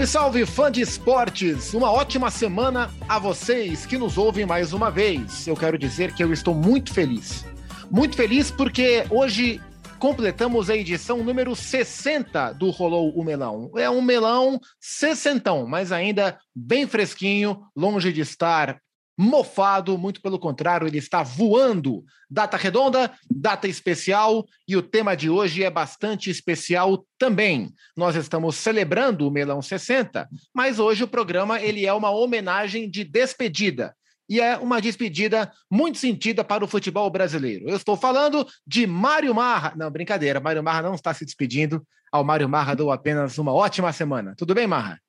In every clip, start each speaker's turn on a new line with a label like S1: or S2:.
S1: Salve, salve, fã de esportes! Uma ótima semana a vocês que nos ouvem mais uma vez. Eu quero dizer que eu estou muito feliz. Muito feliz porque hoje completamos a edição número 60 do Rolou o Melão. É um melão sessentão, mas ainda bem fresquinho, longe de estar mofado, muito pelo contrário, ele está voando. Data redonda, data especial, e o tema de hoje é bastante especial também. Nós estamos celebrando o Melão 60, mas hoje o programa ele é uma homenagem de despedida. E é uma despedida muito sentida para o futebol brasileiro. Eu estou falando de Mário Marra. Não, brincadeira, Mário Marra não está se despedindo. Ao Mário Marra dou apenas uma ótima semana. Tudo bem, Marra?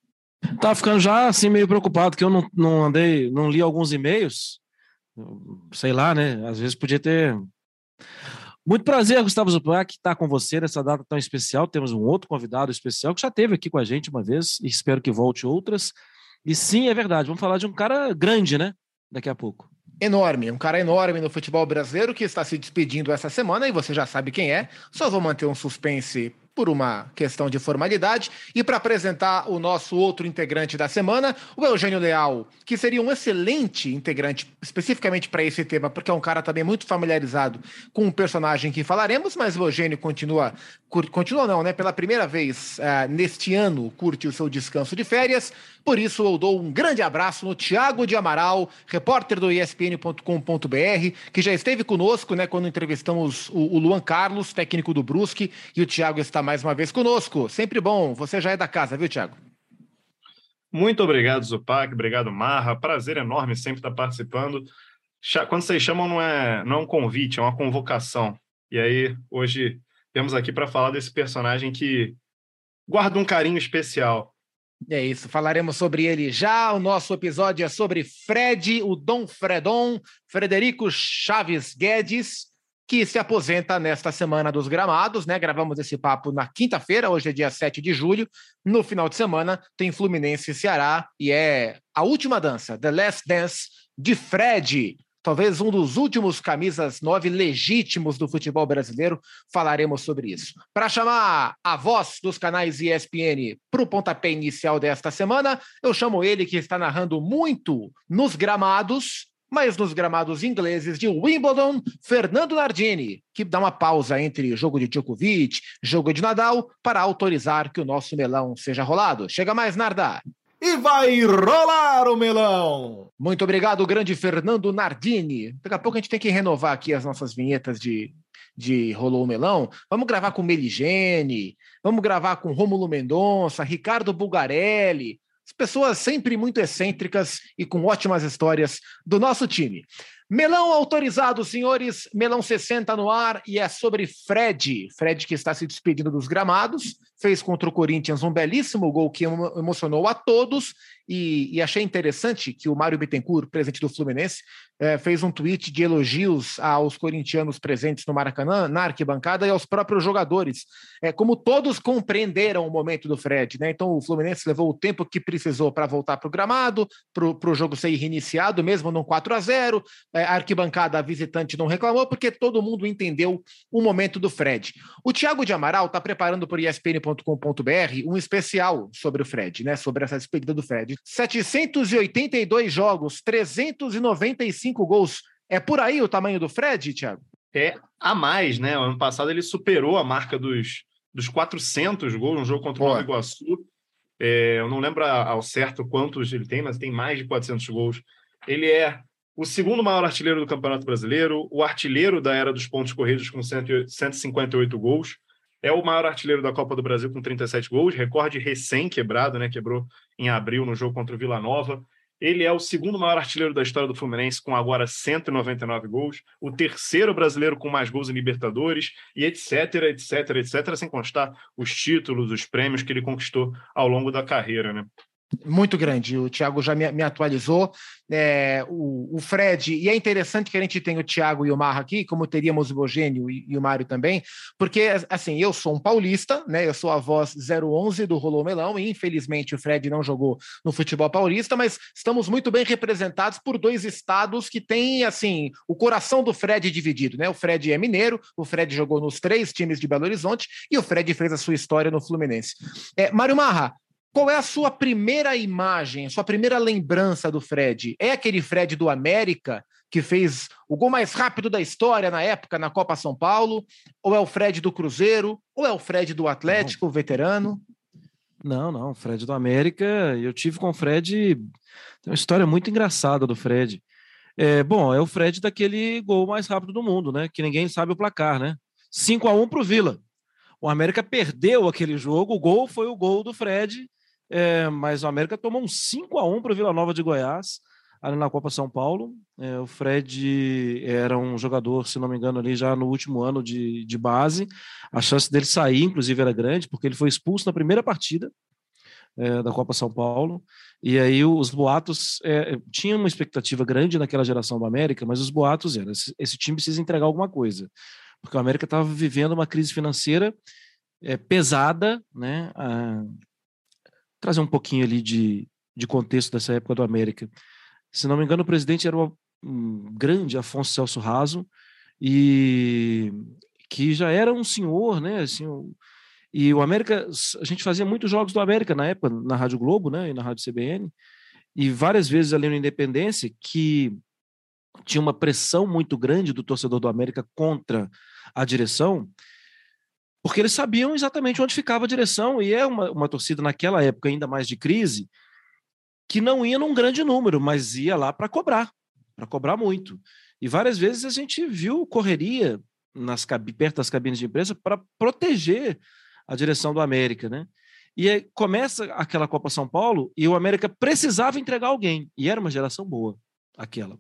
S2: Tava ficando já assim meio preocupado que eu não, não andei, não li alguns e-mails. Sei lá, né? Às vezes podia ter. Muito prazer, Gustavo Zupac, estar com você nessa data tão especial. Temos um outro convidado especial que já esteve aqui com a gente uma vez e espero que volte outras. E sim, é verdade, vamos falar de um cara grande, né? Daqui a pouco.
S1: Enorme, um cara enorme no futebol brasileiro que está se despedindo essa semana e você já sabe quem é. Só vou manter um suspense por uma questão de formalidade. E para apresentar o nosso outro integrante da semana, o Eugênio Leal, que seria um excelente integrante especificamente para esse tema, porque é um cara também muito familiarizado com o personagem que falaremos, mas o Eugênio continua, continua não, né? Pela primeira vez uh, neste ano, curte o seu descanso de férias. Por isso, eu dou um grande abraço no Tiago de Amaral, repórter do ESPN.com.br, que já esteve conosco, né, quando entrevistamos o, o Luan Carlos, técnico do Brusque, e o Tiago está mais uma vez conosco. Sempre bom. Você já é da casa, viu, Tiago?
S3: Muito obrigado, Zupac. Obrigado, Marra. Prazer enorme sempre estar participando. Quando vocês chamam, não é, não é um convite, é uma convocação. E aí, hoje, temos aqui para falar desse personagem que guarda um carinho especial.
S1: É isso, falaremos sobre ele já. O nosso episódio é sobre Fred, o Dom Fredon, Frederico Chaves Guedes, que se aposenta nesta semana dos gramados, né? Gravamos esse papo na quinta-feira, hoje é dia 7 de julho. No final de semana tem Fluminense e Ceará e é a última dança, The Last Dance de Fred, talvez um dos últimos camisas nove legítimos do futebol brasileiro. Falaremos sobre isso. Para chamar a voz dos canais ESPN para o pontapé inicial desta semana, eu chamo ele que está narrando muito nos gramados, mas nos gramados ingleses de Wimbledon, Fernando Nardini, que dá uma pausa entre jogo de Djokovic, jogo de Nadal, para autorizar que o nosso melão seja rolado. Chega mais, Narda!
S4: E vai rolar o melão.
S1: Muito obrigado, grande Fernando Nardini. Daqui a pouco a gente tem que renovar aqui as nossas vinhetas de, de Rolou o Melão. Vamos gravar com Meligene, vamos gravar com Rômulo Mendonça, Ricardo Bulgarelli, as pessoas sempre muito excêntricas e com ótimas histórias do nosso time. Melão autorizado, senhores. Melão 60 no ar e é sobre Fred. Fred que está se despedindo dos gramados, fez contra o Corinthians um belíssimo gol que emocionou a todos e, e achei interessante que o Mário Bittencourt, presidente do Fluminense, é, fez um tweet de elogios aos corintianos presentes no Maracanã, na arquibancada, e aos próprios jogadores. É, como todos compreenderam o momento do Fred, né? Então o Fluminense levou o tempo que precisou para voltar para o gramado, para o jogo ser reiniciado, mesmo num 4 a 0 é, A arquibancada visitante não reclamou, porque todo mundo entendeu o momento do Fred. O Thiago de Amaral está preparando por ESPN.com.br um especial sobre o Fred, né? Sobre essa despedida do Fred. 782 jogos, 395 gols. É por aí o tamanho do Fred, Thiago?
S3: É a mais, né? O ano passado ele superou a marca dos, dos 400 gols no jogo contra o Nova Iguaçu. É, eu não lembro ao certo quantos ele tem, mas tem mais de 400 gols. Ele é o segundo maior artilheiro do Campeonato Brasileiro, o artilheiro da era dos pontos corridos com 158 gols é o maior artilheiro da Copa do Brasil com 37 gols, recorde recém quebrado, né? Quebrou em abril no jogo contra o Vila Nova. Ele é o segundo maior artilheiro da história do Fluminense, com agora 199 gols, o terceiro brasileiro com mais gols em Libertadores, e etc, etc, etc, sem constar os títulos, os prêmios que ele conquistou ao longo da carreira, né?
S1: Muito grande. O Thiago já me, me atualizou. É, o, o, Fred, e é interessante que a gente tenha o Thiago e o Marra aqui, como teríamos o Eugênio e, e, o Mário também, porque, assim, eu sou um paulista, né? Eu sou a voz 011 do Rolô Melão, e infelizmente o Fred não jogou no futebol paulista, mas estamos muito bem representados por dois estados que têm, assim, o coração do Fred dividido, né? O Fred é mineiro, o Fred jogou nos três times de Belo Horizonte e o Fred fez a sua história no Fluminense. É, Mário Marra, Qual é a sua primeira imagem, a sua primeira lembrança do Fred? É aquele Fred do América que fez o gol mais rápido da história na época na Copa São Paulo? Ou é o Fred do Cruzeiro? Ou é o Fred do Atlético, não. veterano?
S2: Não, não, Fred do América. Eu tive com o Fred. Tem uma história muito engraçada do Fred. É, bom, é o Fred daquele gol mais rápido do mundo, né? Que ninguém sabe o placar, né? 5 a 1 para o Vila. O América perdeu aquele jogo, o gol foi o gol do Fred é, mas o América tomou um 5 a 1 para o Vila Nova de Goiás, ali na Copa São Paulo. É, o Fred era um jogador, se não me engano, ali já no último ano de, de base. A chance dele sair, inclusive, era grande, porque ele foi expulso na primeira partida é, da Copa São Paulo. E aí os boatos é, tinha uma expectativa grande naquela geração do América, mas os boatos eram esse, esse time precisa entregar alguma coisa, porque o América estava vivendo uma crise financeira é, pesada, né? A, trazer um pouquinho ali de, de contexto dessa época do América. Se não me engano, o presidente era o um grande Afonso Celso Raso, e que já era um senhor, né? Assim, o, e o América, a gente fazia muitos jogos do América na época, na Rádio Globo, né? E na Rádio CBN, e várias vezes ali no Independência, que tinha uma pressão muito grande do torcedor do América contra a direção, porque eles sabiam exatamente onde ficava a direção, e é uma, uma torcida naquela época ainda mais de crise, que não ia num grande número, mas ia lá para cobrar, para cobrar muito. E várias vezes a gente viu correria nas perto das cabines de imprensa para proteger a direção do América, né? E começa aquela Copa São Paulo e o América precisava entregar alguém, e era uma geração boa, aquela.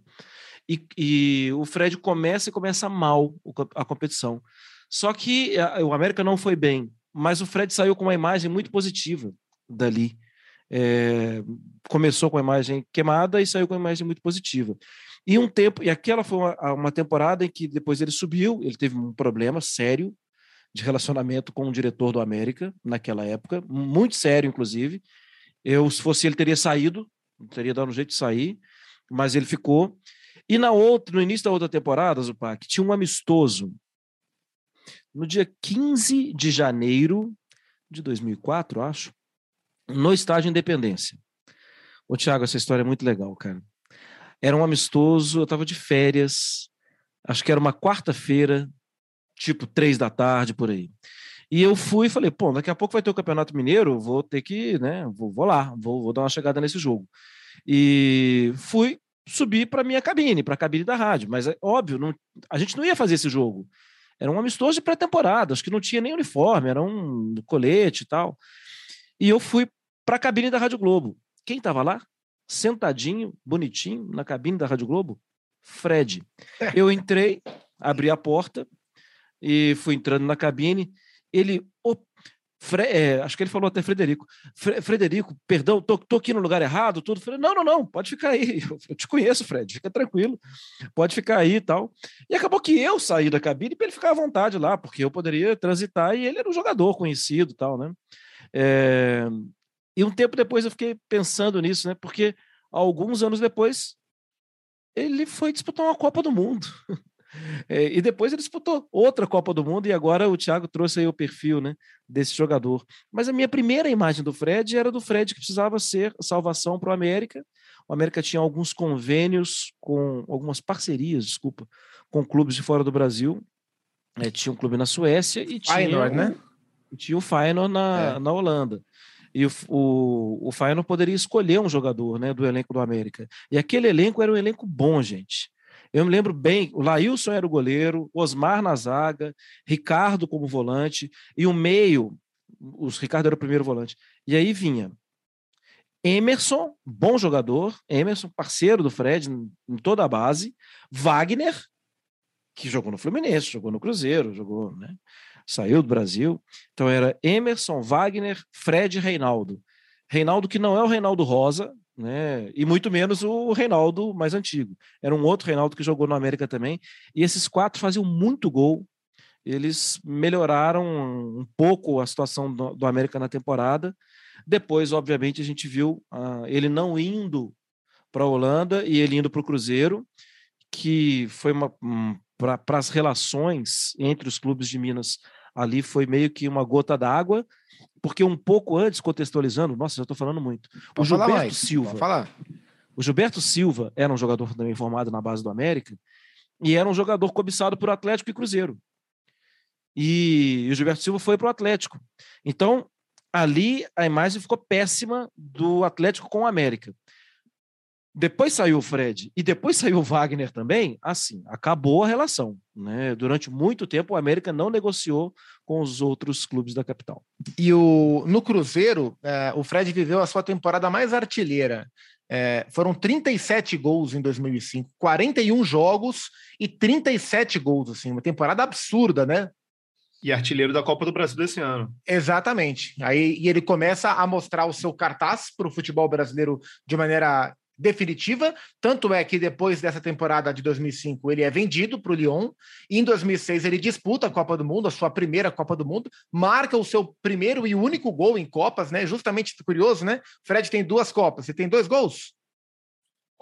S2: E, e o Fred começa e começa mal a competição. Só que a, o América não foi bem, mas o Fred saiu com uma imagem muito positiva dali. É, começou com a imagem queimada e saiu com uma imagem muito positiva. E um tempo, e aquela foi uma, uma temporada em que depois ele subiu, ele teve um problema sério de relacionamento com o diretor do América naquela época, muito sério, inclusive. Eu, se fosse ele, teria saído, teria dado um jeito de sair, mas ele ficou. E na outra, no início da outra temporada, Zupac, tinha um amistoso no dia 15 de janeiro de 2004, acho, no estádio Independência. Ô, Thiago, essa história é muito legal, cara. Era um amistoso, eu estava de férias, acho que era uma quarta-feira, tipo três da tarde, por aí. E eu fui e falei, pô, daqui a pouco vai ter o Campeonato Mineiro, vou ter que, né, vou, vou lá, vou, vou dar uma chegada nesse jogo. E fui subir para minha cabine, para a cabine da rádio, mas é óbvio, não, a gente não ia fazer esse jogo. Era um amistoso de pré-temporada, acho que não tinha nem uniforme, era um colete e tal. E eu fui para a cabine da Rádio Globo. Quem estava lá? Sentadinho, bonitinho, na cabine da Rádio Globo? Fred. Eu entrei, abri a porta e fui entrando na cabine. Ele, Fre é, acho que ele falou até Frederico. Fre Frederico, perdão, tô, tô, aqui no lugar errado, tudo. Falei, não, não, não, pode ficar aí. Eu te conheço, Fred, fica tranquilo, pode ficar aí e tal. E acabou que eu saí da cabine para ele ficar à vontade lá, porque eu poderia transitar e ele era um jogador conhecido tal, né? É... E um tempo depois eu fiquei pensando nisso, né? Porque alguns anos depois ele foi disputar uma Copa do Mundo. É, e depois ele disputou outra Copa do Mundo e agora o Thiago trouxe aí o perfil né, desse jogador. Mas a minha primeira imagem do Fred era do Fred que precisava ser salvação para o América. O América tinha alguns convênios com algumas parcerias, desculpa, com clubes de fora do Brasil. É, tinha um clube na Suécia e tinha,
S1: Feyenoord, né?
S2: tinha o Feyenoord na, é. na Holanda. E o, o, o Feyenoord poderia escolher um jogador né, do elenco do América. E aquele elenco era um elenco bom, gente. Eu me lembro bem, o Laílson era o goleiro, Osmar na zaga, Ricardo como volante, e o meio, os Ricardo era o primeiro volante. E aí vinha Emerson, bom jogador, Emerson, parceiro do Fred em toda a base, Wagner, que jogou no Fluminense, jogou no Cruzeiro, jogou, né? Saiu do Brasil. Então era Emerson, Wagner, Fred e Reinaldo. Reinaldo que não é o Reinaldo Rosa, né? E muito menos o Reinaldo mais antigo. Era um outro Reinaldo que jogou no América também. E esses quatro faziam muito gol. Eles melhoraram um pouco a situação do, do América na temporada. Depois, obviamente, a gente viu uh, ele não indo para a Holanda e ele indo para o Cruzeiro, que foi uma, um para as relações entre os clubes de Minas ali foi meio que uma gota d'água, porque um pouco antes, contextualizando, nossa, já estou falando muito.
S1: Pode
S2: o Gilberto
S1: mais,
S2: Silva.
S1: falar.
S2: O Gilberto Silva era um jogador também formado na base do América e era um jogador cobiçado por Atlético e Cruzeiro. E o Gilberto Silva foi para o Atlético. Então, ali a imagem ficou péssima do Atlético com o América. Depois saiu o Fred e depois saiu o Wagner também, assim, acabou a relação. Né? Durante muito tempo, o América não negociou com os outros clubes da capital.
S1: E o, no Cruzeiro, é, o Fred viveu a sua temporada mais artilheira. É, foram 37 gols em 2005, 41 jogos e 37 gols, assim, uma temporada absurda, né?
S3: E artilheiro da Copa do Brasil desse ano.
S1: Exatamente. Aí e ele começa a mostrar o seu cartaz para o futebol brasileiro de maneira definitiva. Tanto é que depois dessa temporada de 2005 ele é vendido para o Lyon. E em 2006 ele disputa a Copa do Mundo, a sua primeira Copa do Mundo, marca o seu primeiro e único gol em Copas, né? Justamente curioso, né? Fred tem duas Copas, você tem dois gols?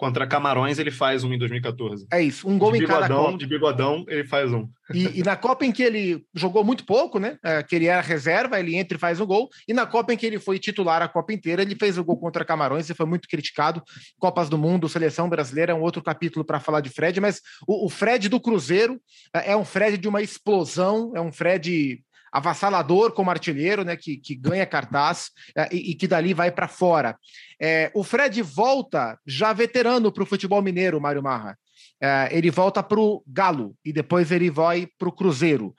S3: Contra Camarões, ele faz um em 2014.
S1: É isso, um gol
S3: de
S1: em cada
S3: bigodão,
S1: Copa.
S3: De bigodão, ele faz um.
S1: E, e, na Copa em que ele jogou muito pouco, né? É, que ele era reserva, ele entra e faz o gol. E na Copa em que ele foi titular a Copa inteira, ele fez o gol contra Camarões e foi muito criticado. Copas do Mundo, seleção brasileira, é um outro capítulo para falar de Fred, mas o, o Fred do Cruzeiro é, é um Fred de uma explosão, é um Fred avassalador como artilheiro, né, que, que ganha cartaz é, e, e, que dali vai para fora. É, o Fred volta já veterano para o futebol mineiro, Mário Marra. É, ele volta para o Galo e depois ele vai para o Cruzeiro.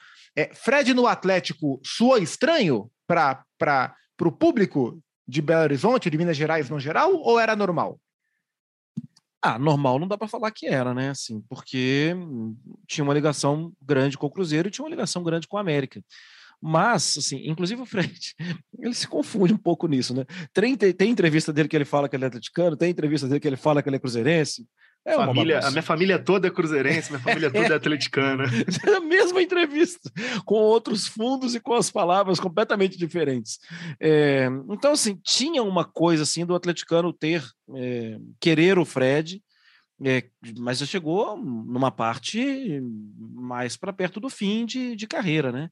S1: Fred no Atlético soa estranho para o público de Belo Horizonte, de Minas Gerais no geral, ou era normal?
S2: Ah, normal não dá para falar que era, né? Assim, porque tinha uma ligação grande com o Cruzeiro e tinha uma ligação grande com a América. Mas, assim, inclusive o Fred, ele se confunde um pouco nisso, né? Tem, tem, tem, entrevista dele que ele fala que ele é atleticano, tem entrevista dele que ele fala que ele é cruzeirense. É
S3: família, a minha família toda é cruzeirense, minha família toda é atleticana.
S2: É a mesma entrevista, com outros fundos e com as palavras completamente diferentes. É, então, assim, tinha uma coisa assim do atleticano ter, é, querer o Fred, é, mas já chegou numa parte mais para perto do fim de, de carreira, né?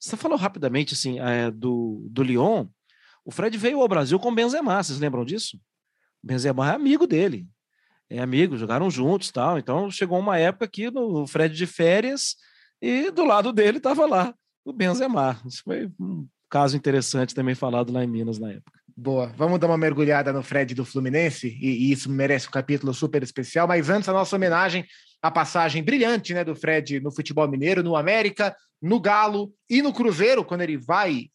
S2: Você falou rapidamente assim é, do, do Lyon. O Fred veio ao Brasil com Benzema, vocês lembram disso? Benzema é amigo dele, é amigo, jogaram juntos, tal. Então chegou uma época aqui no Fred de férias e do lado dele estava lá o Benzema. Isso foi um caso interessante também falado lá em Minas na época.
S1: Boa. Vamos dar uma mergulhada no Fred do Fluminense, e, e, isso merece um capítulo super especial. Mas antes, a nossa homenagem à passagem brilhante né, do Fred no futebol mineiro, no América, no Galo e no Cruzeiro, quando ele vai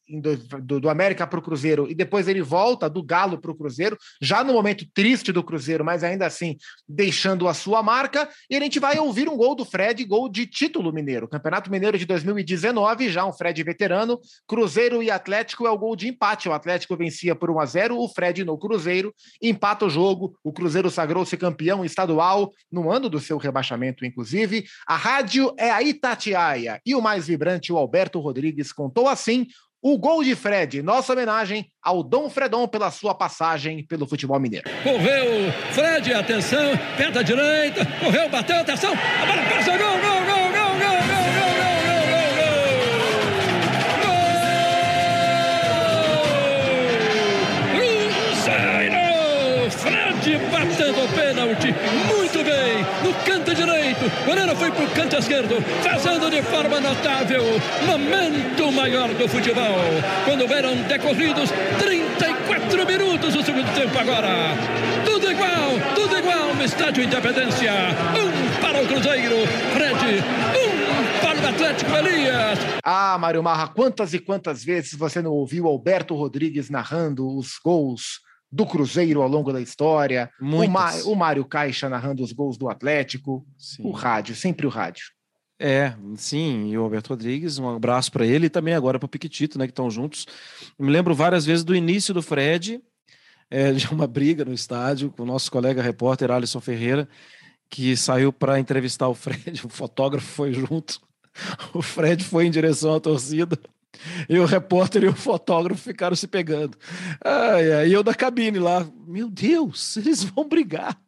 S1: do, do, América para o Cruzeiro e depois ele volta do Galo para o Cruzeiro, já no momento triste do Cruzeiro, mas ainda assim deixando a sua marca. E a gente vai ouvir um gol do Fred, gol de título mineiro. Campeonato Mineiro de 2019, já um Fred veterano. Cruzeiro e Atlético é o gol de empate. O Atlético vencia por 1 a 0 o Fred no Cruzeiro empata o jogo. O Cruzeiro sagrou-se campeão estadual no ano do seu rebaixamento, inclusive. A rádio é a Itatiaia e o mais vibrante, o Alberto Rodrigues, contou assim o gol de Fred, nossa homenagem ao Dom Fredon pela sua passagem pelo futebol mineiro.
S5: Correu Fred, atenção, perna direita, correu, bateu, atenção, a bola passa, gol, gol, Fred batendo o pênalti, muito bem, no canto direito, o goleiro foi pro canto esquerdo, fazendo de forma notável, momento maior do futebol, quando eram decorridos 34 minutos do segundo tempo agora, tudo igual, tudo igual no estádio Independência, um para o Cruzeiro, Fred, um para o Atlético Elias.
S1: Ah, Mário Marra, quantas e quantas vezes você não ouviu Alberto Rodrigues narrando os gols do Cruzeiro ao longo da história, o, Ma o Mário Caixa narrando os gols do Atlético, sim. o rádio, sempre o rádio.
S2: É, sim, e o Alberto Rodrigues, um abraço para ele e também agora para o Piquetito, né, que estão juntos. Eu me lembro várias vezes do início do Fred, é, de uma briga no estádio com o nosso colega repórter Alisson Ferreira, que saiu para entrevistar o Fred, o fotógrafo foi junto. O Fred foi em direção à torcida. E o repórter e o fotógrafo ficaram se pegando. Ah, e eu da cabine lá, meu Deus, eles vão brigar.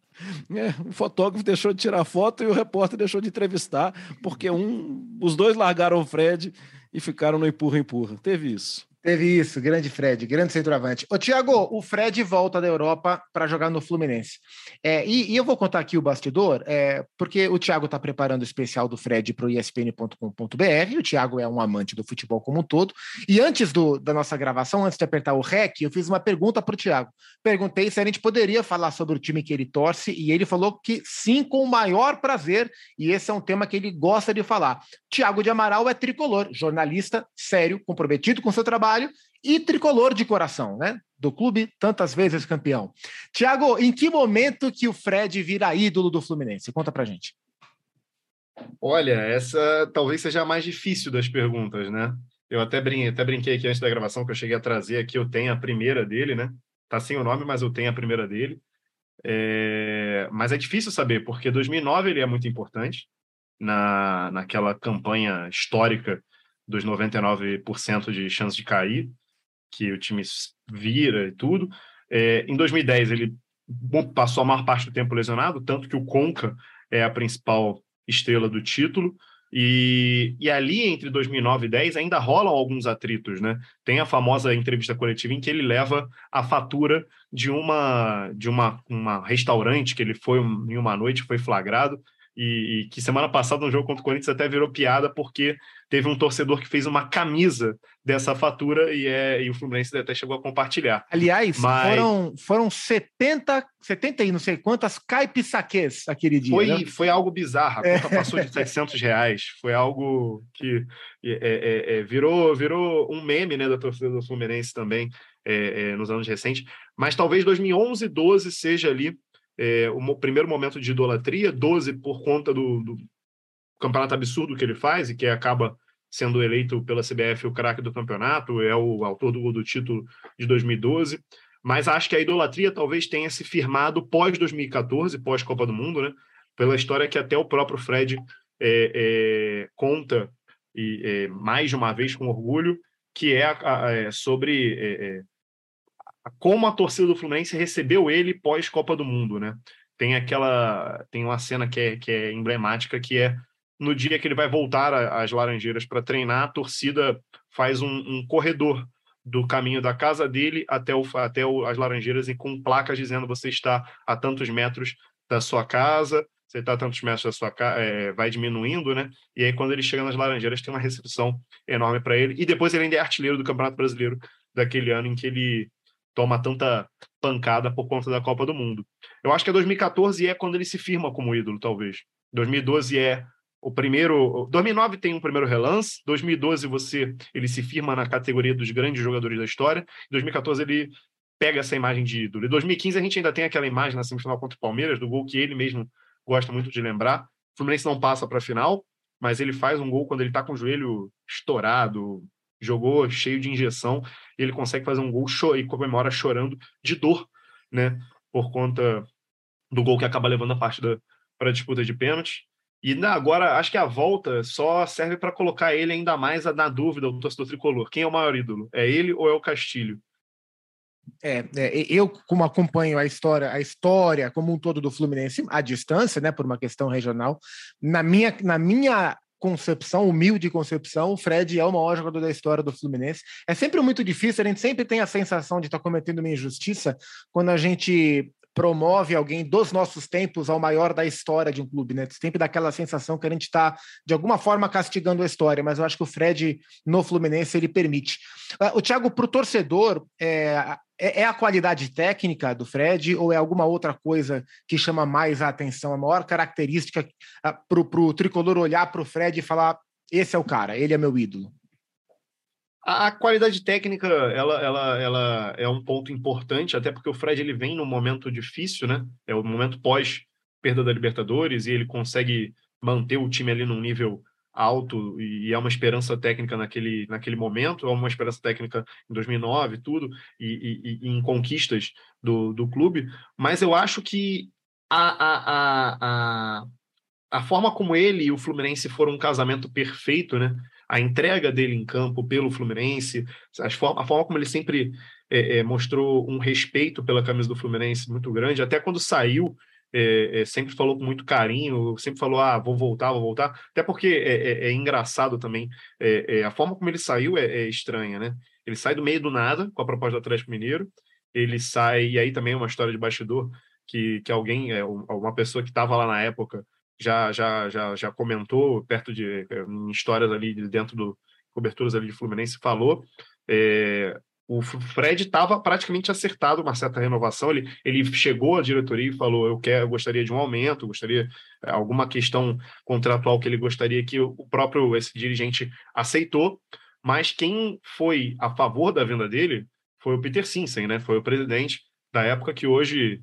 S2: É, o fotógrafo deixou de tirar foto e o repórter deixou de entrevistar, porque um, os dois largaram o Fred e ficaram no empurra-empurra. Teve isso.
S1: Teve isso, grande Fred, grande centroavante. Ô, Tiago, o Fred volta da Europa para jogar no Fluminense. É, e, e, eu vou contar aqui o bastidor, é, porque o Tiago está preparando o especial do Fred para o ESPN.com.br. O Tiago é um amante do futebol como um todo. E antes do, da nossa gravação, antes de apertar o REC, eu fiz uma pergunta para o Tiago. Perguntei se a gente poderia falar sobre o time que ele torce, e ele falou que sim, com o maior prazer. E esse é um tema que ele gosta de falar. Tiago de Amaral é tricolor, jornalista sério, comprometido com seu trabalho trabalho e tricolor de coração, né? Do clube, tantas vezes campeão. Tiago, em que momento que o Fred vira ídolo do Fluminense? Conta pra gente.
S3: Olha, essa talvez seja a mais difícil das perguntas, né? Eu até brinquei, até brinquei aqui antes da gravação que eu cheguei a trazer aqui, eu tenho a primeira dele, né? Tá sem o nome, mas eu tenho a primeira dele. É... Mas é difícil saber, porque 2009 ele é muito importante na, naquela campanha histórica dos 99% de chance de cair, que o time vira e tudo. É, em 2010, ele passou a maior parte do tempo lesionado, tanto que o Conca é a principal estrela do título. E, e ali, entre 2009 e 10, ainda rolam alguns atritos, né? Tem a famosa entrevista coletiva em que ele leva a fatura de uma de uma, uma restaurante que ele foi em uma noite, foi flagrado, e, e, que semana passada no jogo contra o Corinthians até virou piada porque teve um torcedor que fez uma camisa dessa fatura e, é, e o Fluminense até chegou a compartilhar.
S1: Aliás, Mas... foram, foram 70, 70 e não sei quantas caipisaques aquele dia.
S3: Foi,
S1: né?
S3: foi algo bizarro, a é. conta é. passou de 700 reais, foi algo que é, é, é, virou, virou um meme né, da torcida do Fluminense também nos anos recentes. Mas talvez 2011, 12 seja ali é, o primeiro momento de idolatria, 12 por conta do, do, campeonato absurdo que ele faz e que acaba sendo eleito pela CBF o craque do campeonato, é o autor do, do título de 2012. Mas acho que a idolatria talvez tenha se firmado pós 2014, pós Copa do Mundo, né? Pela história que até o próprio Fred é, é, conta e é, mais de uma vez com orgulho, que é, a, a, é sobre é, é, como a torcida do Fluminense recebeu ele pós Copa do Mundo, né? Tem aquela, tem uma cena que é, que é emblemática que é no dia que ele vai voltar às Laranjeiras para treinar, a torcida faz um, um, corredor do caminho da casa dele até, o, até o, as Laranjeiras e com placas dizendo você está a tantos metros da sua casa, você está a tantos metros da sua casa, é, vai diminuindo, né? E aí quando ele chega nas Laranjeiras tem uma recepção enorme para ele e depois ele ainda é artilheiro do Campeonato Brasileiro daquele ano em que ele toma tanta pancada por conta da Copa do Mundo. Eu acho que é 2014 é quando ele se firma como ídolo, talvez. 2012 é o primeiro. 2009 tem um primeiro relance. 2012 você ele se firma na categoria dos grandes jogadores da história. 2014 ele pega essa imagem de ídolo. Em 2015 a gente ainda tem aquela imagem na semifinal contra o Palmeiras do gol que ele mesmo gosta muito de lembrar. O Fluminense não passa para a final, mas ele faz um gol quando ele está com o joelho estourado, jogou cheio de injeção, e ele consegue fazer um gol e comemora chorando de dor, né? Por conta do gol que acaba levando a partida para a disputa de pênalti. E agora, acho que a volta só serve para colocar ele ainda mais na dúvida, o torcedor tricolor. Quem é o maior ídolo? É ele ou é o Castilho?
S1: É, é, eu como acompanho a história, a história como um todo do Fluminense à distância, né, por uma questão regional, na minha, na minha concepção, humilde concepção, o Fred é o maior jogador da história do Fluminense. É sempre muito difícil, a gente sempre tem a sensação de estar tá cometendo uma injustiça quando a gente promove alguém dos nossos tempos ao maior da história de um clube, né? Sempre dá aquela sensação que a gente está, de alguma forma, castigando a história, mas eu acho que o Fred, no Fluminense, ele permite. Uh, o Thiago, para o torcedor, é, é, é, a qualidade técnica do Fred ou é alguma outra coisa que chama mais a atenção? A maior característica uh, para o tricolor olhar para o Fred e falar: esse é o cara, ele é meu ídolo.
S3: A, qualidade técnica, ela, ela, ela é um ponto importante, até porque o Fred ele vem num momento difícil, né? É o momento pós perda da Libertadores e ele consegue manter o time ali num nível alto e é uma esperança técnica naquele, naquele momento, é uma esperança técnica em 2009 tudo, e, e, e em conquistas do, do clube, mas eu acho que a, a, a, a, a forma como ele e o Fluminense foram um casamento perfeito, né? A entrega dele em campo pelo Fluminense, a forma, a forma como ele sempre é, é, mostrou um respeito pela camisa do Fluminense muito grande, até quando saiu é, é, sempre falou com muito carinho, sempre falou, ah, vou voltar, vou voltar. Até porque é, é, é engraçado também, é, é, a forma como ele saiu é, estranha, né? Ele sai do meio do nada com a proposta do Atlético Mineiro, ele sai, e aí também uma história de bastidor, que, que alguém, uma pessoa que estava lá na época, já, já, já, já comentou perto de em histórias ali dentro do coberturas ali de Fluminense falou é, o Fred estava praticamente acertado uma certa renovação. Ele, ele chegou à diretoria e falou: Eu quero, eu gostaria de um aumento, gostaria é, alguma questão contratual que ele gostaria que o próprio esse dirigente aceitou. Mas quem foi a favor da venda dele foi o Peter Sinsen, né? Foi o presidente da época que hoje,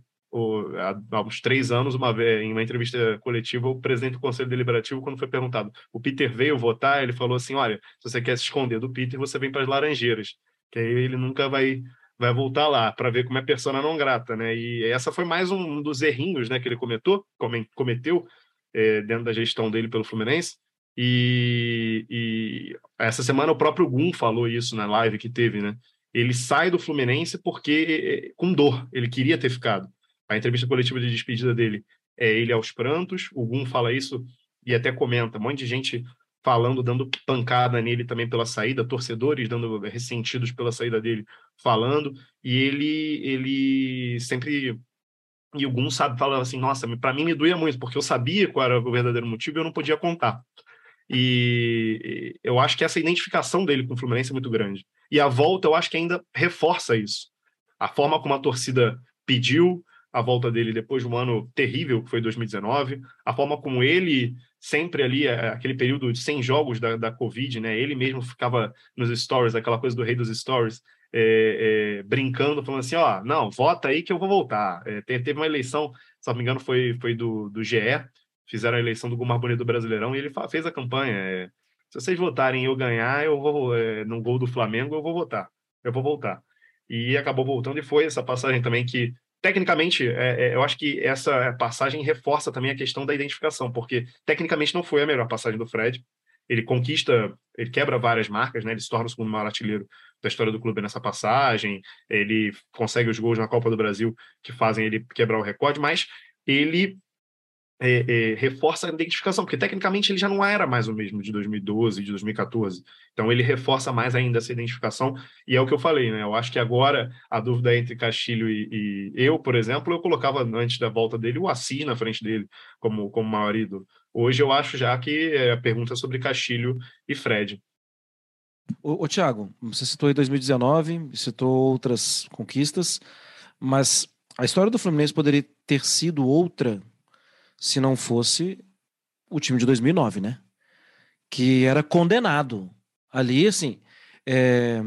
S3: há uns três anos, uma vez, em uma entrevista coletiva, o presidente do Conselho Deliberativo, quando foi perguntado, o Peter veio votar, ele falou assim: olha, se você quer se esconder do Peter, você vem para as Laranjeiras que aí ele nunca vai vai voltar lá para ver como é persona não grata, né? E essa foi mais um dos errinhos, né, que ele cometeu, é, dentro da gestão dele pelo Fluminense. E, e, essa semana o próprio Gum falou isso na live que teve, né? Ele sai do Fluminense porque é, com dor, ele queria ter ficado. A entrevista coletiva de despedida dele é ele aos prantos. O Gum fala isso e até comenta, um monte de gente falando, dando pancada nele também pela saída, torcedores dando ressentidos pela saída dele, falando, e ele ele sempre e o Gun sabe falava assim, nossa, para mim me doía muito, porque eu sabia qual era o verdadeiro motivo e eu não podia contar. E eu acho que essa identificação dele com o Fluminense é muito grande. E a volta, eu acho que ainda reforça isso. A forma como a torcida pediu, a volta dele depois de um ano terrível, que foi 2019, a forma como ele sempre ali, é, aquele período de 100 jogos da, da Covid, né? Ele mesmo ficava nos stories, aquela coisa do rei dos stories, é, é, brincando, falando assim: ó, não, vota aí que eu vou voltar. É, teve uma eleição, se não me engano, foi, foi do, do GE, fizeram a eleição do mais bonito Brasileirão e ele fez a campanha. É, se vocês votarem eu ganhar, eu vou, é, no gol do Flamengo, eu vou votar. Eu vou voltar. E acabou voltando e foi essa passagem também que tecnicamente, é, é, eu acho que essa passagem reforça também a questão da identificação, porque tecnicamente não foi a melhor passagem do Fred. Ele conquista, ele quebra várias marcas, né? Ele se torna o segundo maior artilheiro da história do clube nessa passagem. Ele consegue os gols na Copa do Brasil que fazem ele quebrar o recorde, mas ele é, é, reforça a identificação, porque tecnicamente ele já não era mais o mesmo de 2012, de 2014. Então ele reforça mais ainda essa identificação, e é o que eu falei, né? Eu acho que agora a dúvida entre Castilho e, e eu, por exemplo, eu colocava antes da volta dele o Assis na frente dele como, como maior ídolo. Hoje eu acho já que é a pergunta sobre Castilho e Fred.
S2: Ô, ô Tiago, você citou aí 2019, citou outras conquistas, mas a história do Fluminense poderia ter sido outra se não fosse o time de 2009, né? Que era condenado. Ali, assim, é,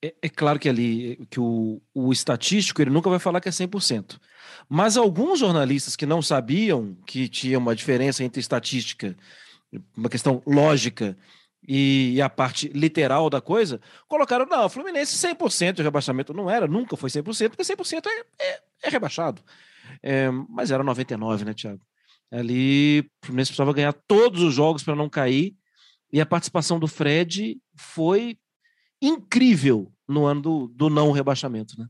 S2: é, é, claro que ali que o, o estatístico ele nunca vai falar que é 100%. Mas alguns jornalistas que não sabiam que tinha uma diferença entre estatística, uma questão lógica e, e a parte literal da coisa, colocaram, não, o Fluminense 100% de rebaixamento não era, nunca foi 100%, porque 100% é, é, é rebaixado. É, mas era 99, né, Tiago? Ali, o Fluminense precisava ganhar todos os jogos para não cair. E a participação do Fred foi incrível no ano do, do não rebaixamento, né?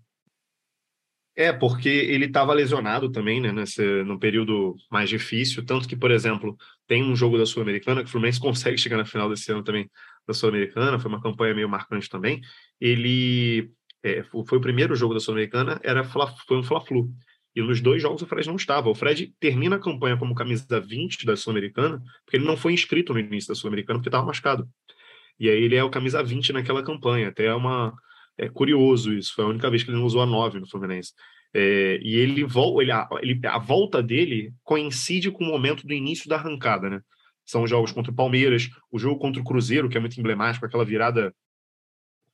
S3: É, porque ele estava lesionado também, né, nesse, no período mais difícil, tanto que, por exemplo, tem um jogo da Sul-Americana, que o Fluminense consegue chegar na final desse ano também da Sul-Americana, foi uma campanha meio marcante também, ele é, foi o primeiro jogo da Sul-Americana, era foi um Fla-Flu, e nos dois jogos o Fred não estava. O Fred termina a campanha como camisa 20 da Sul-Americana, porque ele não foi inscrito no início da Sul-Americana porque estava machucado. E aí ele é o camisa 20 naquela campanha. Até é uma é curioso isso. Foi a única vez que ele não usou a 9 no Fluminense. É, e ele, ele, a, ele, a volta dele coincide com o momento do início da arrancada, né? São jogos contra o Palmeiras, o jogo contra o Cruzeiro, que é muito emblemático, aquela virada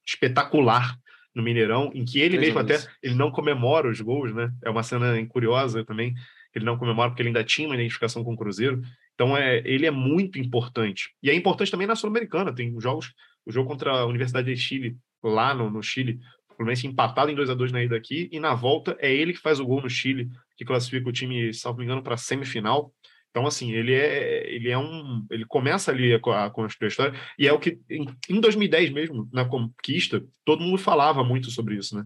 S3: espetacular no Mineirão, em que ele mesmo até ele não comemora os gols, né? É uma cena curiosa também. Ele não comemora porque ele ainda tinha uma identificação com o Cruzeiro. Então é, ele é muito importante. E é importante também na Sul-Americana. Tem jogos, o jogo contra a Universidade de Chile, lá no, no Chile, o Fluminense empatado em 2 a 2 na ida aqui, e na volta é ele que faz o gol no Chile, que classifica o time, se não me engano, para a semifinal. Então, assim, ele é, ele é um. Ele começa ali a, a construir a história, e é o que, em, em 2010 mesmo, na conquista, todo mundo falava muito sobre isso, né?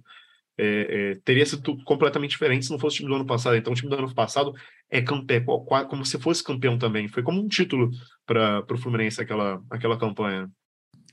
S3: é, é, teria sido completamente diferente se não fosse o time do ano passado. Então, o time do ano passado é, é como se fosse campeão também. Foi como um título para o Fluminense aquela, aquela campanha.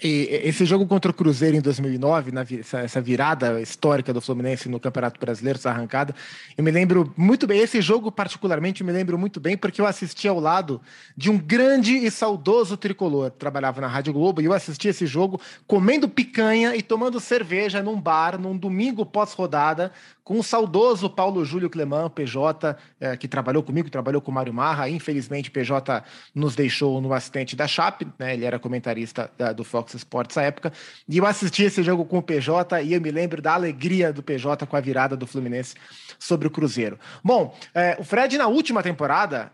S1: Esse jogo contra o Cruzeiro em 2009, na, essa virada histórica do Fluminense no Campeonato Brasileiro, essa arrancada, eu me lembro muito bem. Esse jogo, particularmente, eu me lembro muito bem porque eu assisti ao lado de um grande e saudoso tricolor. Trabalhava na Rádio Globo e eu assisti esse jogo comendo picanha e tomando cerveja num bar, num domingo pós-rodada, com o saudoso Paulo Júlio Clemã, PJ, é, que trabalhou comigo, trabalhou com o Mário Marra. Infelizmente, PJ nos deixou no acidente da Chape, né? Ele era comentarista da, do Fox Sports à época. E eu assisti esse jogo com o PJ e eu me lembro da alegria do PJ com a virada do Fluminense sobre o Cruzeiro. Bom, é, o Fred, na última temporada,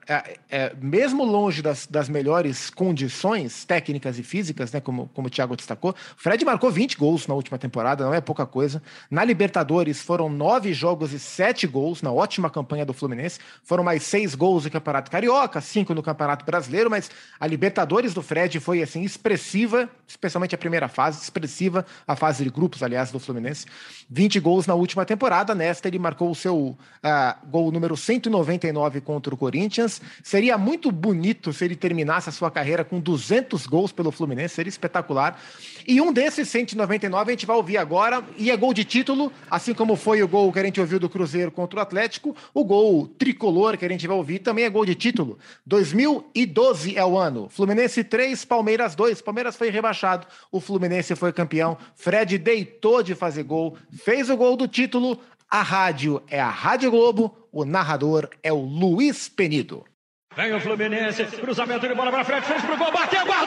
S1: é, mesmo longe das, das, melhores condições técnicas e físicas, né? Como, como o Thiago destacou, o Fred marcou 20 gols na última temporada, não é pouca coisa. Na Libertadores foram nove nove jogos e sete gols na ótima campanha do Fluminense. Foram mais seis gols no Campeonato Carioca, cinco no Campeonato Brasileiro, mas a Libertadores do Fred foi assim expressiva, especialmente a primeira fase, expressiva, a fase de grupos, aliás, do Fluminense. 20 gols na última temporada. Nesta, ele marcou o seu uh, gol número 199 contra o Corinthians. Seria muito bonito se ele terminasse a sua carreira com 200 gols pelo Fluminense, seria espetacular. E um desses 199 a gente vai ouvir agora, e é gol de título, assim como foi o gol que a gente ouviu do Cruzeiro contra o Atlético, o gol tricolor que a gente vai ouvir também é gol de título. 2012 é o ano. Fluminense 3, Palmeiras 2. Palmeiras foi rebaixado, o Fluminense foi campeão. Fred deitou de fazer gol, fez o gol do título. A rádio é a Rádio Globo, o narrador é o Luiz Penido.
S5: Vem o Fluminense, cruzamento de bola para frente, fez pro gol, bateu, guardou,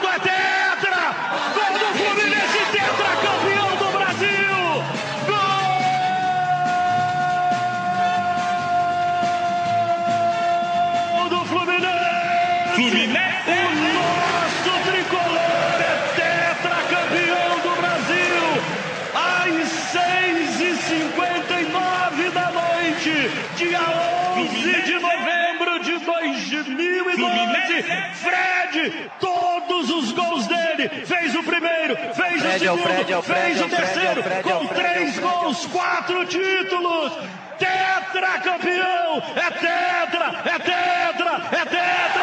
S5: Fred, todos os gols dele, fez o primeiro, fez
S6: Fred,
S5: o
S6: é o
S5: segundo,
S6: Fred, é Fred,
S5: fez
S6: é
S5: o
S6: Fred,
S5: terceiro,
S6: o Fred, é o
S5: com três gols, quatro títulos, tetracampeão, é tetra, é tetra, é tetra,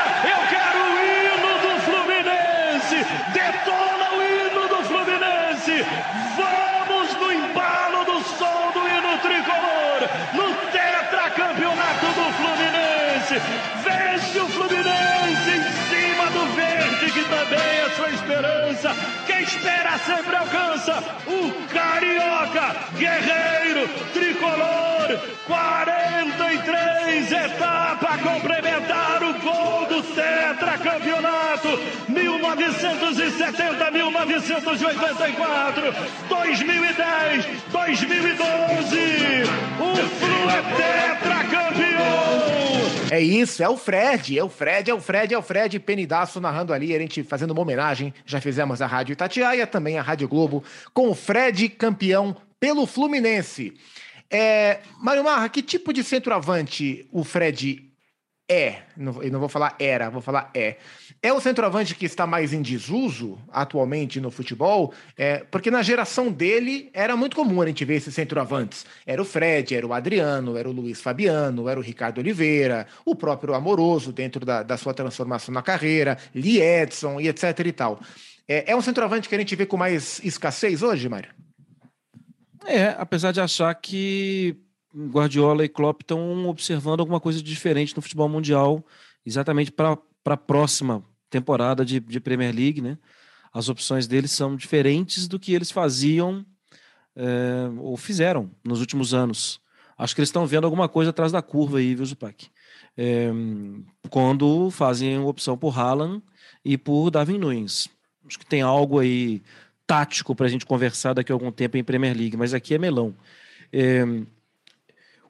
S5: espera sempre alcança, o Carioca, guerreiro, tricolor, 43 etapa complementar o gol do tetracampeonato, 1970, 1984, 2010, 2012, o Flu é tetracampeão!
S1: É isso, é o Fred, é o Fred, é o Fred, é o Fred Penidaço narrando ali, a gente fazendo uma homenagem. Já fizemos a Rádio Itatiaia, também a Rádio Globo, com o Fred campeão pelo Fluminense. É, Mário Marra, que tipo de centroavante o Fred é? Não, eu não vou falar era, vou falar é. É o centroavante que está mais em desuso atualmente no futebol, é, porque na geração dele era muito comum a gente ver esses centroavantes. Era o Fred, era o Adriano, era o Luiz Fabiano, era o Ricardo Oliveira, o próprio Amoroso dentro da, da sua transformação na carreira, Lee Edson e etc e tal. É, é um centroavante que a gente vê com mais escassez hoje, Mário?
S2: É, apesar de achar que Guardiola e Klopp estão observando alguma coisa diferente no futebol mundial, exatamente para a próxima temporada de, de, Premier League, né? As opções deles são diferentes do que eles faziam é, ou fizeram nos últimos anos. Acho que eles estão vendo alguma coisa atrás da curva aí, viu, Zupac? É, quando fazem opção por Haaland e por Darwin Nunes. Acho que tem algo aí tático para a gente conversar daqui a algum tempo em Premier League, mas aqui é melão. É,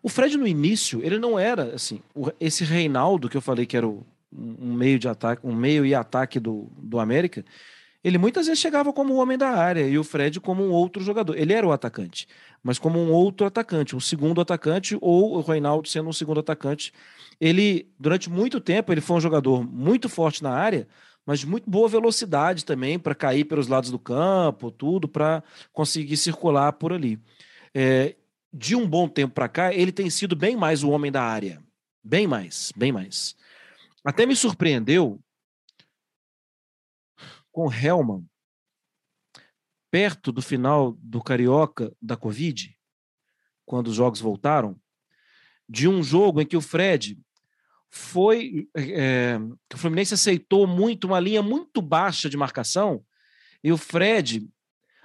S2: o Fred no início, ele não era assim, esse Reinaldo que eu falei que era o, um meio de ataque, um meio e ataque do, do América, ele muitas vezes chegava como o homem da área e o Fred como um outro jogador. Ele era o atacante, mas como um outro atacante, um segundo atacante ou o Reinaldo sendo um segundo atacante. Ele, durante muito tempo, ele foi um jogador muito forte na área, mas de muito boa velocidade também para cair pelos lados do campo, tudo para conseguir circular por ali. É, de um bom tempo para cá, ele tem sido bem mais o homem da área. Bem mais, bem mais. Até me surpreendeu com Helman, perto do final do Carioca da Covid, quando os jogos voltaram, de um jogo em que o Fred foi. É, o Fluminense aceitou muito uma linha muito baixa de marcação, e o Fred,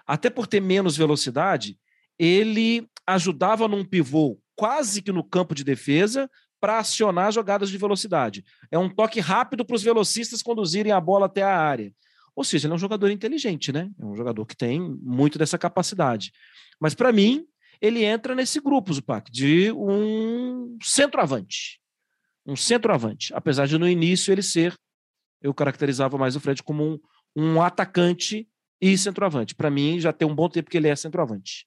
S2: até por ter menos velocidade, ele ajudava num pivô quase que no campo de defesa para acionar jogadas de velocidade. É um toque rápido para os velocistas conduzirem a bola até a área. Ou seja, ele é um jogador inteligente, né? É um jogador que tem muito dessa capacidade. Mas para mim, ele entra nesse grupo, Zupac, de um centroavante. Um centroavante. Apesar de no início ele ser, eu caracterizava mais o Fred como um, um atacante e centroavante. Para mim, já tem um bom tempo que ele é centroavante.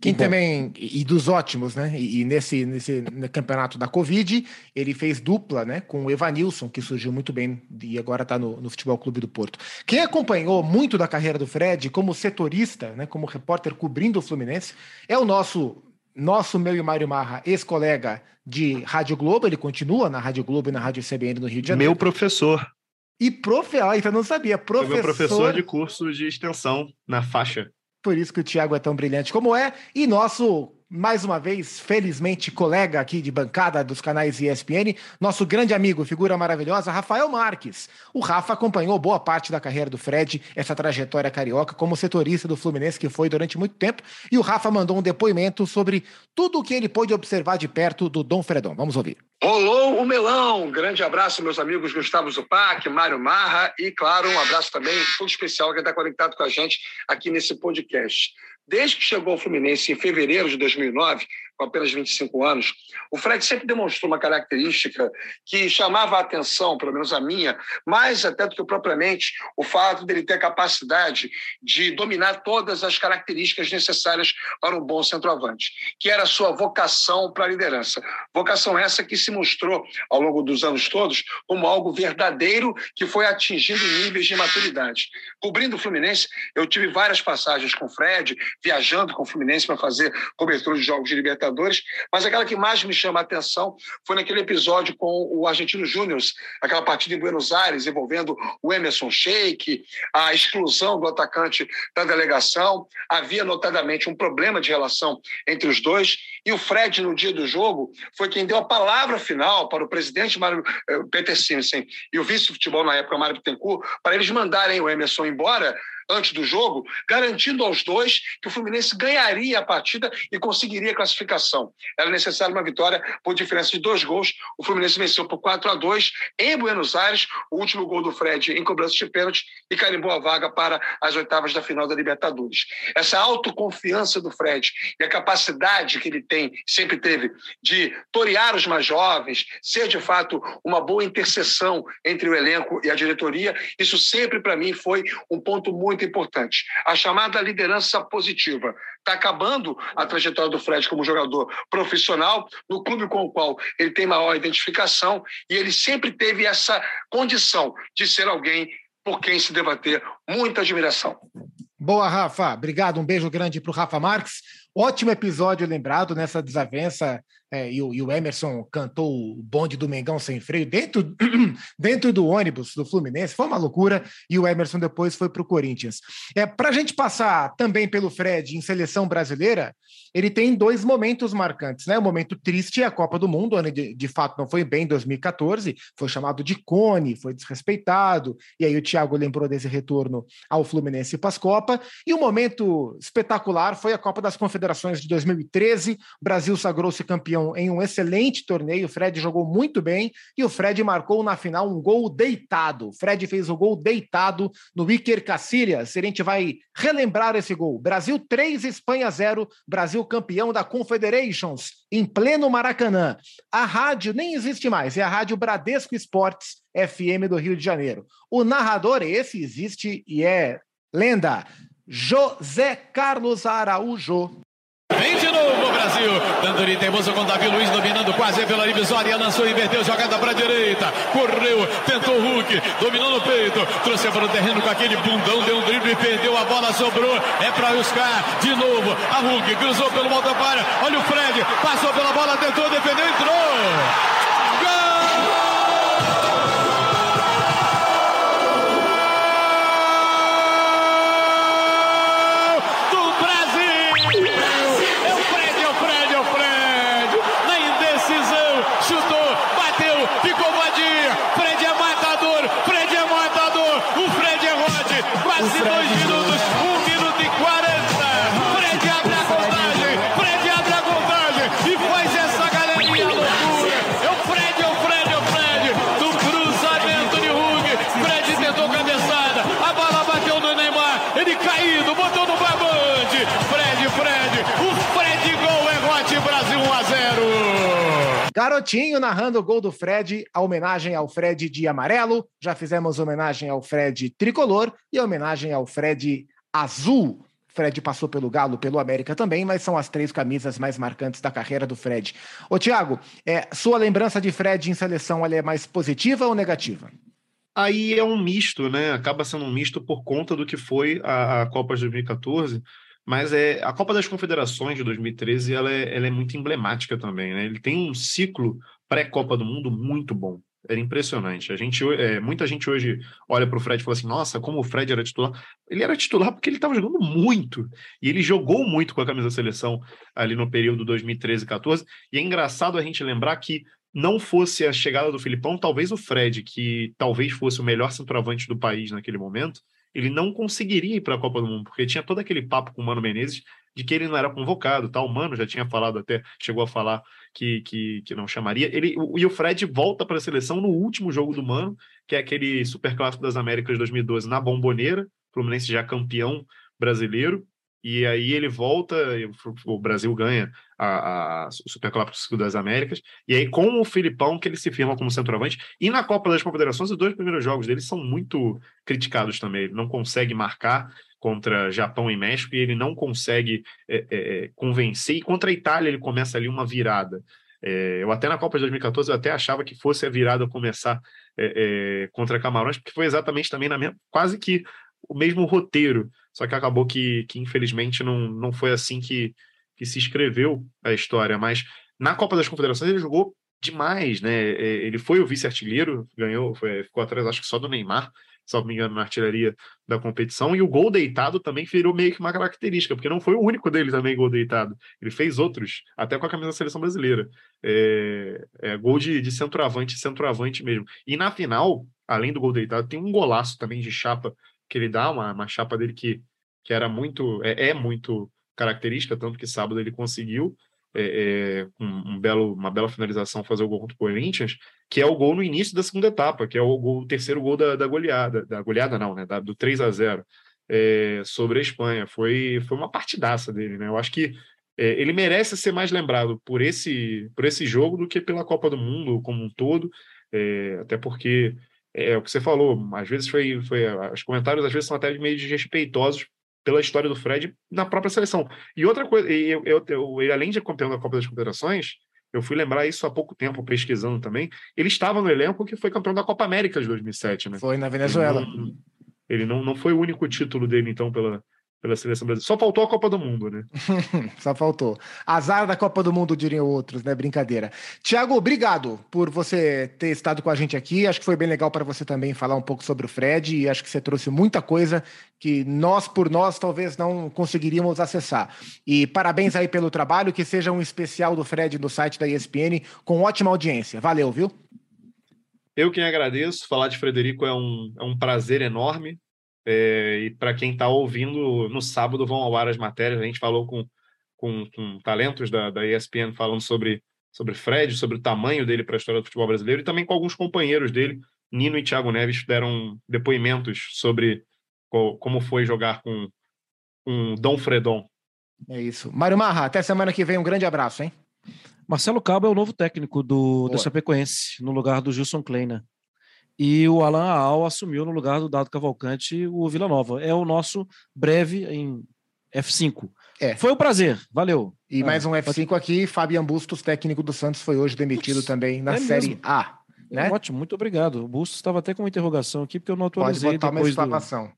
S1: Quem também, e dos ótimos, né? E, e nesse, nesse campeonato da Covid, ele fez dupla né, com o Evanilson, que surgiu muito bem e agora está no, no Futebol Clube do Porto. Quem acompanhou muito da carreira do Fred como setorista, né, como repórter cobrindo o Fluminense, é o nosso, nosso meu e Mário Marra, ex-colega de Rádio Globo, ele continua na Rádio Globo e na Rádio CBN no Rio de Janeiro.
S3: Meu professor.
S1: E profe... Ah, então não sabia. Professor...
S3: Foi meu professor de curso de extensão na faixa.
S1: Por isso que o Thiago é tão brilhante como é. E nosso mais uma vez, felizmente, colega aqui de bancada dos canais ESPN, nosso grande amigo, figura maravilhosa, Rafael Marques. O Rafa acompanhou boa parte da carreira do Fred, essa trajetória carioca, como setorista do Fluminense, que foi durante muito tempo, e o Rafa mandou um depoimento sobre tudo o que ele pôde observar de perto do Dom Fredon. Vamos ouvir.
S6: Rolou o melão. Grande abraço, meus amigos Gustavo Zupac, Mário Marra e, claro, um abraço também todo especial que está conectado com a gente aqui nesse podcast. Desde que chegou ao Fluminense em fevereiro de 2009, com apenas 25 anos, o Fred sempre demonstrou uma característica que chamava a atenção, pelo menos a minha, mais até do que propriamente o fato dele ter a capacidade de dominar todas as características necessárias para um bom centroavante, que era a sua vocação para a liderança. Vocação essa que se mostrou ao longo dos anos todos como algo verdadeiro que foi atingindo níveis de maturidade. Cobrindo o Fluminense, eu tive várias passagens com o Fred, viajando com o Fluminense para fazer cobertura de jogos de Libertadores mas aquela que mais me chama a atenção foi naquele episódio com o Argentino Júnior, aquela partida em Buenos Aires envolvendo o Emerson Sheik, a exclusão do atacante da delegação. Havia notadamente um problema de relação entre os dois e o Fred, no dia do jogo, foi quem deu a palavra final para o presidente Mário eh, Peter Simpson e o vice-futebol na época, Mário Bittencourt, para eles mandarem o Emerson embora antes do jogo, garantindo aos dois que o Fluminense ganharia a partida e conseguiria a classificação. Era necessária uma vitória por diferença de dois gols. O Fluminense venceu por 4 a 2 em Buenos Aires, o último gol do Fred em cobrança de pênalti e carimbou a vaga para as oitavas da final da Libertadores. Essa autoconfiança do Fred e a capacidade que ele tem, sempre teve, de torear os mais jovens, ser de fato uma boa interseção entre o elenco e a diretoria, isso sempre para mim foi um ponto muito muito importante. A chamada liderança positiva. Está acabando a trajetória do Fred como jogador profissional no clube com o qual ele tem maior identificação e ele sempre teve essa condição de ser alguém por quem se debater muita admiração.
S1: Boa, Rafa. Obrigado. Um beijo grande para o Rafa Marques. Ótimo episódio lembrado nessa desavença. É, e, o, e, o, Emerson cantou o bonde do Mengão sem freio dentro, dentro do ônibus do Fluminense. Foi uma loucura. E o Emerson depois foi para o Corinthians. É, para a gente passar também pelo Fred em seleção brasileira, ele tem dois momentos marcantes. Né? O momento triste é a Copa do Mundo, onde de, de fato não foi bem em 2014, foi chamado de cone, foi desrespeitado. E aí o Thiago lembrou desse retorno ao Fluminense para as Copa. E o momento espetacular foi a Copa das Confederações de 2013. O Brasil sagrou-se campeão em um excelente torneio. O Fred jogou muito bem e o Fred marcou na final um gol deitado. O Fred fez o gol deitado no Iker Casillas. A gente vai relembrar esse gol. Brasil 3, Espanha 0. Brasil campeão da Confederations em pleno Maracanã. A rádio nem existe mais, é a rádio Bradesco Esportes FM do Rio de Janeiro. O narrador, esse existe e é lenda. José Carlos Araújo.
S5: Brasil.
S7: Danduri teimoso com Davi Luiz dominando quase pela divisória. Lançou, inverteu, jogada para a direita. Correu, tentou o Hulk, dominou no peito. Trouxe para o terreno com aquele bundão, deu um drible e perdeu. A bola sobrou. É para buscar de novo. A Hulk cruzou pelo mototário. Olha o Fred, passou pela bola, tentou, defendeu, entrou.
S1: Garotinho narrando o gol do Fred, a homenagem ao Fred de amarelo. Já fizemos homenagem ao Fred tricolor e homenagem ao Fred azul. Fred passou pelo Galo, pelo América também, mas são as três camisas mais marcantes da carreira do Fred. Ô, Tiago, é, sua lembrança de Fred em seleção é mais positiva ou negativa?
S3: Aí é um misto, né? Acaba sendo um misto por conta do que foi a, a Copa de 2014 mas é a Copa das Confederações de 2013 ela é, ela é muito emblemática também, né? Ele tem um ciclo pré-Copa do Mundo muito bom. Era impressionante. A gente, é, muita gente hoje olha para o Fred e fala assim: nossa, como o Fred era titular. Ele era titular porque ele estava jogando muito. E ele jogou muito com a camisa da seleção ali no período 2013 e 14. E é engraçado a gente lembrar que não fosse a chegada do Filipão, talvez o Fred, que talvez fosse o melhor centroavante do país naquele momento, ele não conseguiria ir para a Copa do Mundo, porque tinha todo aquele papo com o Mano Menezes de que ele não era convocado, tal. O Mano já tinha falado até, chegou a falar que, que, que não chamaria. Ele, e o Fred volta para a seleção no último jogo do Mano, que é aquele Super Clássico das Américas de 2012 na Bomboneira, Fluminense já campeão brasileiro, e aí ele volta, o Brasil ganha a, a, Superclássico das Américas, e aí com o Filipão que ele se firma como centroavante, e na Copa das Confederações os dois primeiros jogos dele são muito criticados também, ele não consegue marcar contra Japão e México, e ele não consegue é, é, convencer, e contra a Itália ele começa ali uma virada, é, eu até na Copa de 2014 eu até achava que fosse a virada começar contra Camarões, porque foi exatamente também na quase que o mesmo roteiro, só que acabou que, que infelizmente não, não foi assim que, que se escreveu a história. Mas na Copa das Confederações ele jogou demais, né? É, ele foi o vice-artilheiro, ganhou, foi, ficou atrás, acho que só do Neymar, não me engano, na artilharia da competição. E o gol deitado também virou meio que uma característica, porque não foi o único dele também gol deitado. Ele fez outros, até com a camisa da seleção brasileira. É, é, gol de, de centroavante, centroavante mesmo. E na final, além do gol deitado, tem um golaço também de chapa que ele dá, uma, uma chapa dele que, que era muito, é, é muito característica, tanto que sábado ele conseguiu é, é, um, um, belo, uma bela finalização fazer o gol contra o Corinthians, que é o gol no início da segunda etapa, que é o, gol, o terceiro gol da, da, goleada, da goleada não, né, da, do 3 a 0 é, sobre a Espanha. Foi, foi uma partidaça dele, né? Eu acho que é, ele merece ser mais lembrado por esse, por esse jogo do que pela Copa do Mundo como um todo, é, até porque é, é o que você falou, às vezes foi, foi. Os comentários às vezes são até meio desrespeitosos pela história do Fred na própria seleção. E outra coisa, eu, eu, eu, além de campeão da Copa das Confederações, eu fui lembrar isso há pouco tempo, pesquisando também. Ele estava no elenco que foi campeão da Copa América de 2007, né?
S1: Foi na Venezuela.
S3: Ele não, ele não, não foi o único título dele, então, pela, pela seleção brasileira. Só faltou a Copa do Mundo, né?
S1: Só faltou. Azar da Copa do Mundo, diriam outros, né? Brincadeira. Tiago, obrigado por você ter estado com a gente aqui. Acho que foi bem legal para você também falar um pouco sobre o Fred e acho que você trouxe muita coisa que nós, por nós, talvez não conseguiríamos acessar. E parabéns aí pelo trabalho, que seja um especial do Fred no site da ESPN com ótima audiência. Valeu, viu?
S3: Eu quem agradeço. Falar de Frederico é um, é um prazer enorme. É, e para quem está ouvindo, no sábado vão ao ar as matérias. A gente falou com, com, com talentos da, da ESPN falando sobre, sobre Fred, sobre o tamanho dele para a história do futebol brasileiro e também com alguns companheiros dele. Nino e Thiago Neves deram depoimentos sobre qual, como foi jogar com, com Dom Fredon.
S1: É isso. Mário Marra, até semana que vem. Um grande abraço, hein?
S2: Marcelo Cabo é o novo técnico do, do Chapecoense, no lugar do Gilson Kleina e o Alan Al assumiu no lugar do Dado Cavalcante o Vila Nova. É o nosso breve em F5.
S1: É.
S2: Foi um prazer, valeu.
S1: E
S2: Ah,
S1: mais um F5 aqui, Fabian Bustos, técnico do Santos, foi hoje demitido também na
S2: é
S1: Série
S2: mesmo.
S1: A. Né?
S2: Ótimo, muito obrigado. O Bustos estava até com uma interrogação aqui, porque eu não
S1: Pode
S2: atualizei
S1: botar uma
S2: depois do...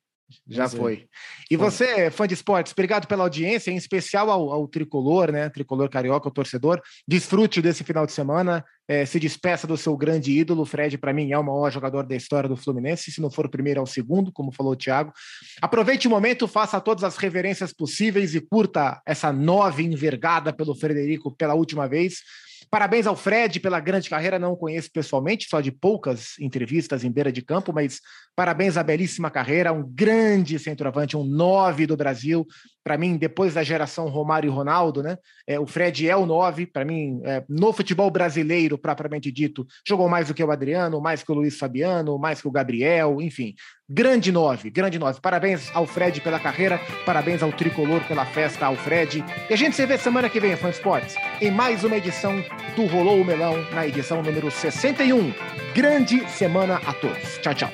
S1: Já
S2: é.
S1: foi. E você, fã de esportes, obrigado pela audiência, em especial ao, ao tricolor, né? Tricolor carioca, o torcedor. Desfrute desse final de semana. eh, se despeça do seu grande ídolo. Fred, para mim, é o maior jogador da história do Fluminense. Se não for o primeiro, é o segundo, como falou o Thiago. Aproveite o momento, faça todas as reverências possíveis e curta essa nove envergada pelo Frederico pela última vez. Parabéns ao Fred pela grande carreira, não o conheço pessoalmente, só de poucas entrevistas em beira de campo, mas parabéns à belíssima carreira, um grande centroavante, um nove do Brasil. Para mim, depois da geração Romário e Ronaldo, né? É, o Fred é o nove, para mim, é, no futebol brasileiro, propriamente dito, jogou mais do que o Adriano, mais que o Luiz Fabiano, mais que o Gabriel, enfim. Grande nove, grande nove. Parabéns ao Fred pela carreira, parabéns ao Tricolor pela festa, ao Fred. E a gente se vê semana que vem, Fã Esportes, em mais uma edição do Rolou o Melão, na edição número 61. Grande semana a todos. Tchau, tchau.